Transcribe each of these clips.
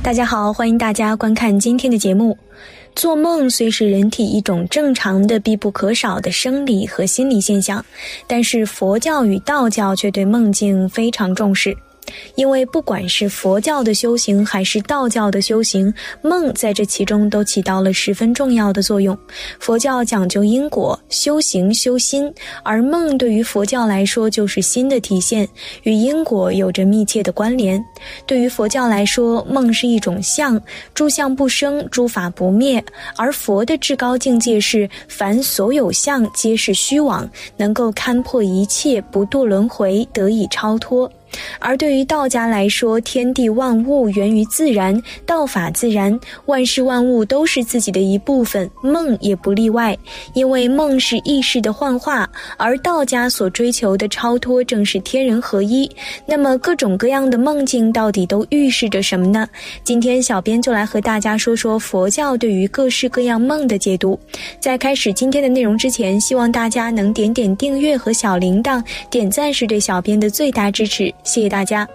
大家好，欢迎大家观看今天的节目。做梦虽是人体一种正常的、必不可少的生理和心理现象，但是佛教与道教却对梦境非常重视。因为不管是佛教的修行还是道教的修行，梦在这其中都起到了十分重要的作用。佛教讲究因果修行修心，而梦对于佛教来说就是心的体现，与因果有着密切的关联。对于佛教来说，梦是一种相，诸相不生，诸法不灭。而佛的至高境界是，凡所有相皆是虚妄，能够勘破一切，不堕轮回，得以超脱。而对于道家来说，天地万物源于自然，道法自然，万事万物都是自己的一部分，梦也不例外。因为梦是意识的幻化，而道家所追求的超脱正是天人合一。那么各种各样的梦境到底都预示着什么呢？今天小编就来和大家说说佛教对于各式各样梦的解读。在开始今天的内容之前，希望大家能点点订阅和小铃铛，点赞是对小编的最大支持。谢谢大家。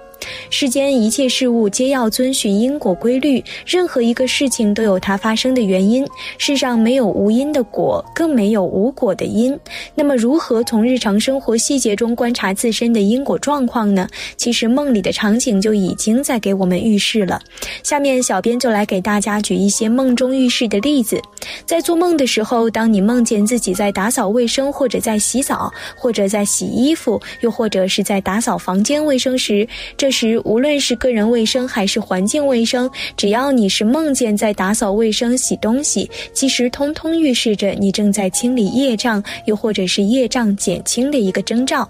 世间一切事物皆要遵循因果规律，任何一个事情都有它发生的原因。世上没有无因的果，更没有无果的因。那么，如何从日常生活细节中观察自身的因果状况呢？其实梦里的场景就已经在给我们预示了。下面，小编就来给大家举一些梦中预示的例子。在做梦的时候，当你梦见自己在打扫卫生，或者在洗澡，或者在洗衣服，又或者是在打扫房间卫生时，这这时，无论是个人卫生还是环境卫生，只要你是梦见在打扫卫生、洗东西，其实通通预示着你正在清理业障，又或者是业障减轻的一个征兆。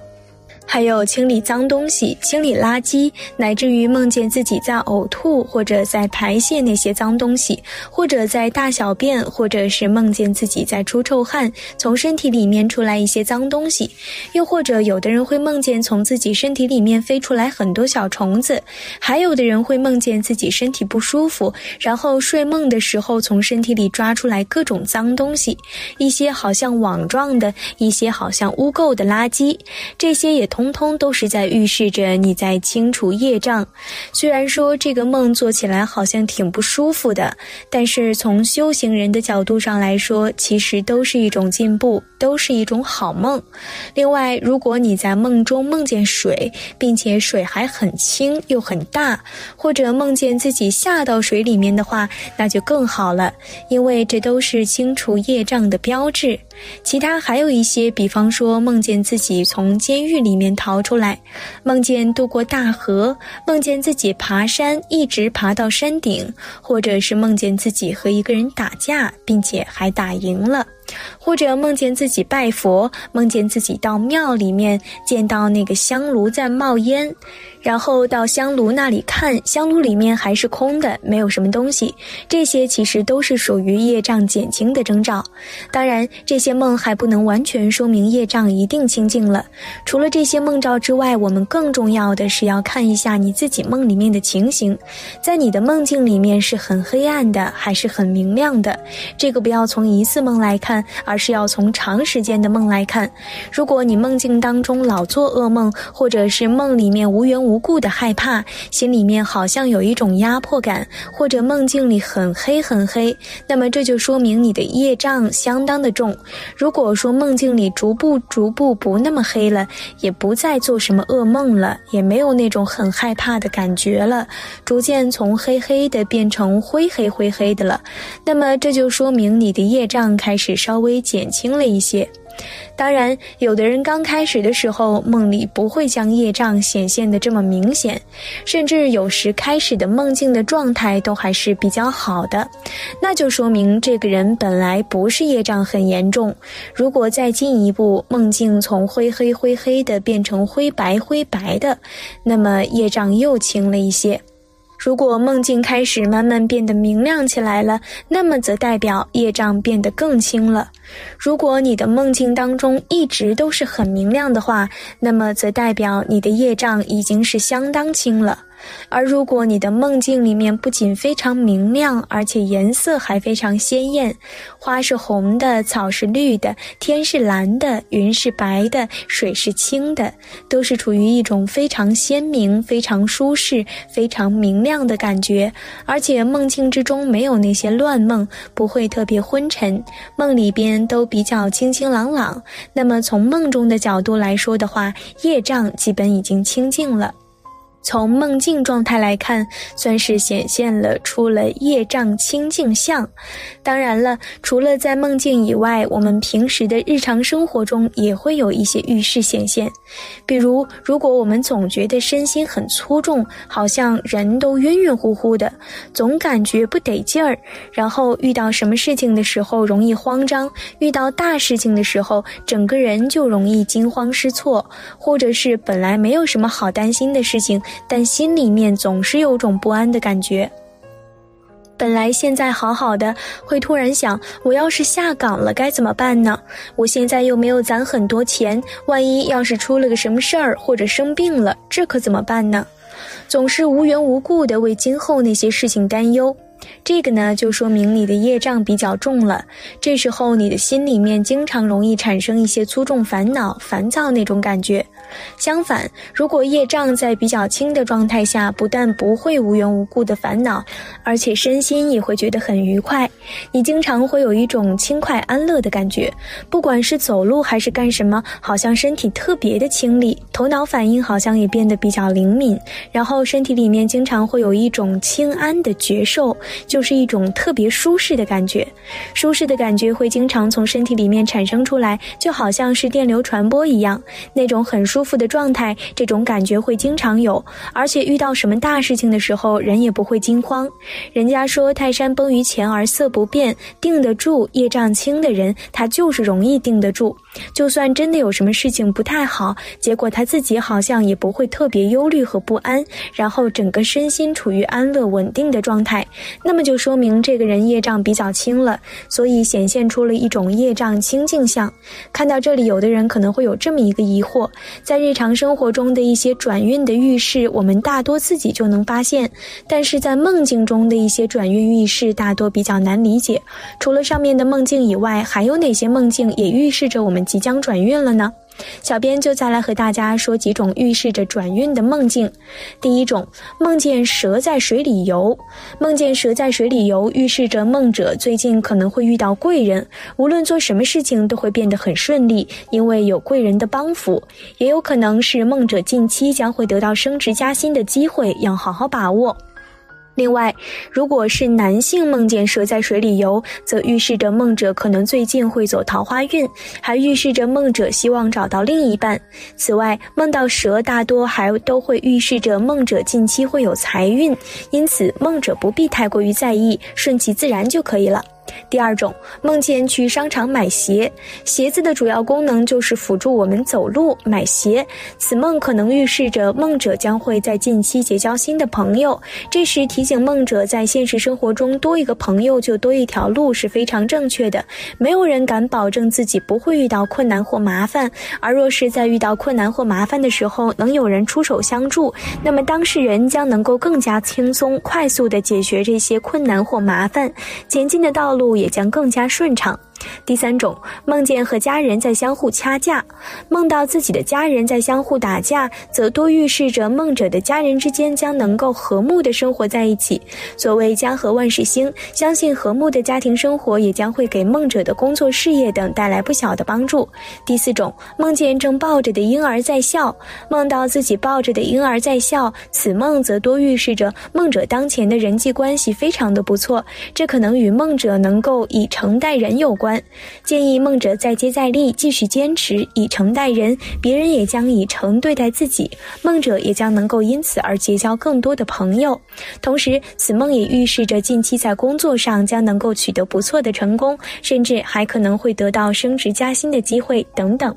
还有清理脏东西、清理垃圾，乃至于梦见自己在呕吐或者在排泄那些脏东西，或者在大小便，或者是梦见自己在出臭汗，从身体里面出来一些脏东西，又或者有的人会梦见从自己身体里面飞出来很多小虫子，还有的人会梦见自己身体不舒服，然后睡梦的时候从身体里抓出来各种脏东西，一些好像网状的，一些好像污垢的垃圾，这些也。通通都是在预示着你在清除业障。虽然说这个梦做起来好像挺不舒服的，但是从修行人的角度上来说，其实都是一种进步，都是一种好梦。另外，如果你在梦中梦见水，并且水还很清又很大，或者梦见自己下到水里面的话，那就更好了，因为这都是清除业障的标志。其他还有一些，比方说梦见自己从监狱里面逃出来，梦见渡过大河，梦见自己爬山一直爬到山顶，或者是梦见自己和一个人打架，并且还打赢了。或者梦见自己拜佛，梦见自己到庙里面见到那个香炉在冒烟，然后到香炉那里看，香炉里面还是空的，没有什么东西。这些其实都是属于业障减轻的征兆。当然，这些梦还不能完全说明业障一定清净了。除了这些梦兆之外，我们更重要的是要看一下你自己梦里面的情形，在你的梦境里面是很黑暗的，还是很明亮的？这个不要从一次梦来看。而是要从长时间的梦来看，如果你梦境当中老做噩梦，或者是梦里面无缘无故的害怕，心里面好像有一种压迫感，或者梦境里很黑很黑，那么这就说明你的业障相当的重。如果说梦境里逐步逐步不那么黑了，也不再做什么噩梦了，也没有那种很害怕的感觉了，逐渐从黑黑的变成灰黑灰黑的了，那么这就说明你的业障开始。稍微减轻了一些，当然，有的人刚开始的时候梦里不会将业障显现的这么明显，甚至有时开始的梦境的状态都还是比较好的，那就说明这个人本来不是业障很严重。如果再进一步，梦境从灰黑灰黑的变成灰白灰白的，那么业障又轻了一些。如果梦境开始慢慢变得明亮起来了，那么则代表业障变得更轻了。如果你的梦境当中一直都是很明亮的话，那么则代表你的业障已经是相当轻了。而如果你的梦境里面不仅非常明亮，而且颜色还非常鲜艳，花是红的，草是绿的，天是蓝的，云是白的，水是清的，都是处于一种非常鲜明、非常舒适、非常明亮的感觉。而且梦境之中没有那些乱梦，不会特别昏沉，梦里边都比较清清朗朗。那么从梦中的角度来说的话，业障基本已经清净了。从梦境状态来看，算是显现了出了业障清净相。当然了，除了在梦境以外，我们平时的日常生活中也会有一些预示显现。比如，如果我们总觉得身心很粗重，好像人都晕晕乎乎的，总感觉不得劲儿，然后遇到什么事情的时候容易慌张，遇到大事情的时候，整个人就容易惊慌失措，或者是本来没有什么好担心的事情。但心里面总是有种不安的感觉。本来现在好好的，会突然想：我要是下岗了该怎么办呢？我现在又没有攒很多钱，万一要是出了个什么事儿或者生病了，这可怎么办呢？总是无缘无故的为今后那些事情担忧。这个呢，就说明你的业障比较重了。这时候你的心里面经常容易产生一些粗重烦恼、烦躁那种感觉。相反，如果业障在比较轻的状态下，不但不会无缘无故的烦恼，而且身心也会觉得很愉快。你经常会有一种轻快安乐的感觉，不管是走路还是干什么，好像身体特别的清丽，头脑反应好像也变得比较灵敏。然后身体里面经常会有一种轻安的觉受。就是一种特别舒适的感觉，舒适的感觉会经常从身体里面产生出来，就好像是电流传播一样，那种很舒舒服的状态，这种感觉会经常有。而且遇到什么大事情的时候，人也不会惊慌。人家说泰山崩于前而色不变，定得住，业障轻的人，他就是容易定得住。就算真的有什么事情不太好，结果他自己好像也不会特别忧虑和不安，然后整个身心处于安乐稳定的状态。那么就说明这个人业障比较轻了，所以显现出了一种业障清净相。看到这里，有的人可能会有这么一个疑惑：在日常生活中的一些转运的预示，我们大多自己就能发现；但是在梦境中的一些转运预示，大多比较难理解。除了上面的梦境以外，还有哪些梦境也预示着我们即将转运了呢？小编就再来和大家说几种预示着转运的梦境。第一种，梦见蛇在水里游。梦见蛇在水里游，预示着梦者最近可能会遇到贵人，无论做什么事情都会变得很顺利，因为有贵人的帮扶。也有可能是梦者近期将会得到升职加薪的机会，要好好把握。另外，如果是男性梦见蛇在水里游，则预示着梦者可能最近会走桃花运，还预示着梦者希望找到另一半。此外，梦到蛇大多还都会预示着梦者近期会有财运，因此梦者不必太过于在意，顺其自然就可以了。第二种，梦见去商场买鞋，鞋子的主要功能就是辅助我们走路。买鞋，此梦可能预示着梦者将会在近期结交新的朋友。这时提醒梦者，在现实生活中多一个朋友就多一条路是非常正确的。没有人敢保证自己不会遇到困难或麻烦，而若是在遇到困难或麻烦的时候能有人出手相助，那么当事人将能够更加轻松、快速地解决这些困难或麻烦，前进的道路。路也将更加顺畅。第三种，梦见和家人在相互掐架，梦到自己的家人在相互打架，则多预示着梦者的家人之间将能够和睦的生活在一起。所谓家和万事兴，相信和睦的家庭生活也将会给梦者的工作事业等带来不小的帮助。第四种，梦见正抱着的婴儿在笑，梦到自己抱着的婴儿在笑，此梦则多预示着梦者当前的人际关系非常的不错，这可能与梦者能够以诚待人有关。建议梦者再接再厉，继续坚持以诚待人，别人也将以诚对待自己，梦者也将能够因此而结交更多的朋友。同时，此梦也预示着近期在工作上将能够取得不错的成功，甚至还可能会得到升职加薪的机会等等。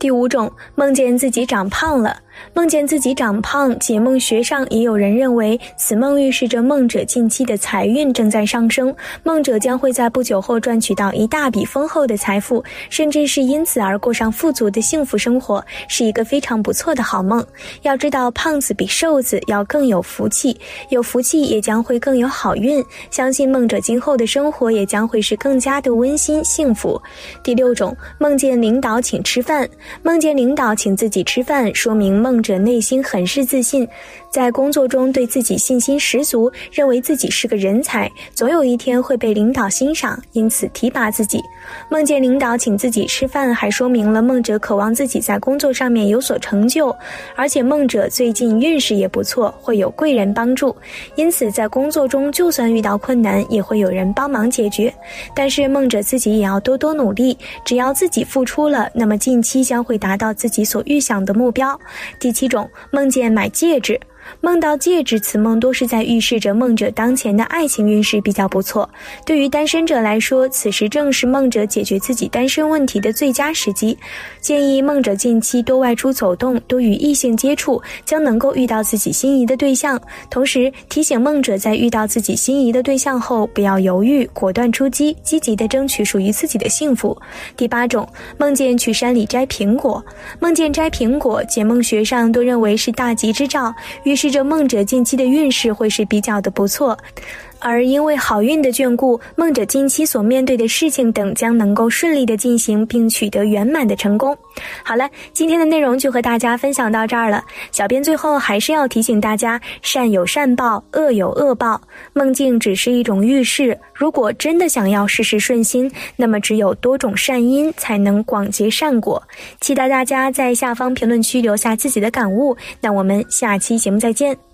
第五种，梦见自己长胖了。梦见自己长胖，解梦学上也有人认为，此梦预示着梦者近期的财运正在上升，梦者将会在不久后赚取到一大笔丰厚的财富，甚至是因此而过上富足的幸福生活，是一个非常不错的好梦。要知道，胖子比瘦子要更有福气，有福气也将会更有好运，相信梦者今后的生活也将会是更加的温馨幸福。第六种，梦见领导请吃饭，梦见领导请自己吃饭，说明梦。者内心很是自信，在工作中对自己信心十足，认为自己是个人才，总有一天会被领导欣赏，因此提拔自己。梦见领导请自己吃饭，还说明了梦者渴望自己在工作上面有所成就，而且梦者最近运势也不错，会有贵人帮助，因此在工作中就算遇到困难，也会有人帮忙解决。但是梦者自己也要多多努力，只要自己付出了，那么近期将会达到自己所预想的目标。第七种，梦见买戒指。梦到戒指，此梦多是在预示着梦者当前的爱情运势比较不错。对于单身者来说，此时正是梦者解决自己单身问题的最佳时机。建议梦者近期多外出走动，多与异性接触，将能够遇到自己心仪的对象。同时提醒梦者，在遇到自己心仪的对象后，不要犹豫，果断出击，积极的争取属于自己的幸福。第八种，梦见去山里摘苹果，梦见摘苹果，解梦学上都认为是大吉之兆。预示着梦者近期的运势会是比较的不错。而因为好运的眷顾，梦者近期所面对的事情等将能够顺利的进行，并取得圆满的成功。好了，今天的内容就和大家分享到这儿了。小编最后还是要提醒大家：善有善报，恶有恶报。梦境只是一种预示，如果真的想要事事顺心，那么只有多种善因，才能广结善果。期待大家在下方评论区留下自己的感悟。那我们下期节目再见。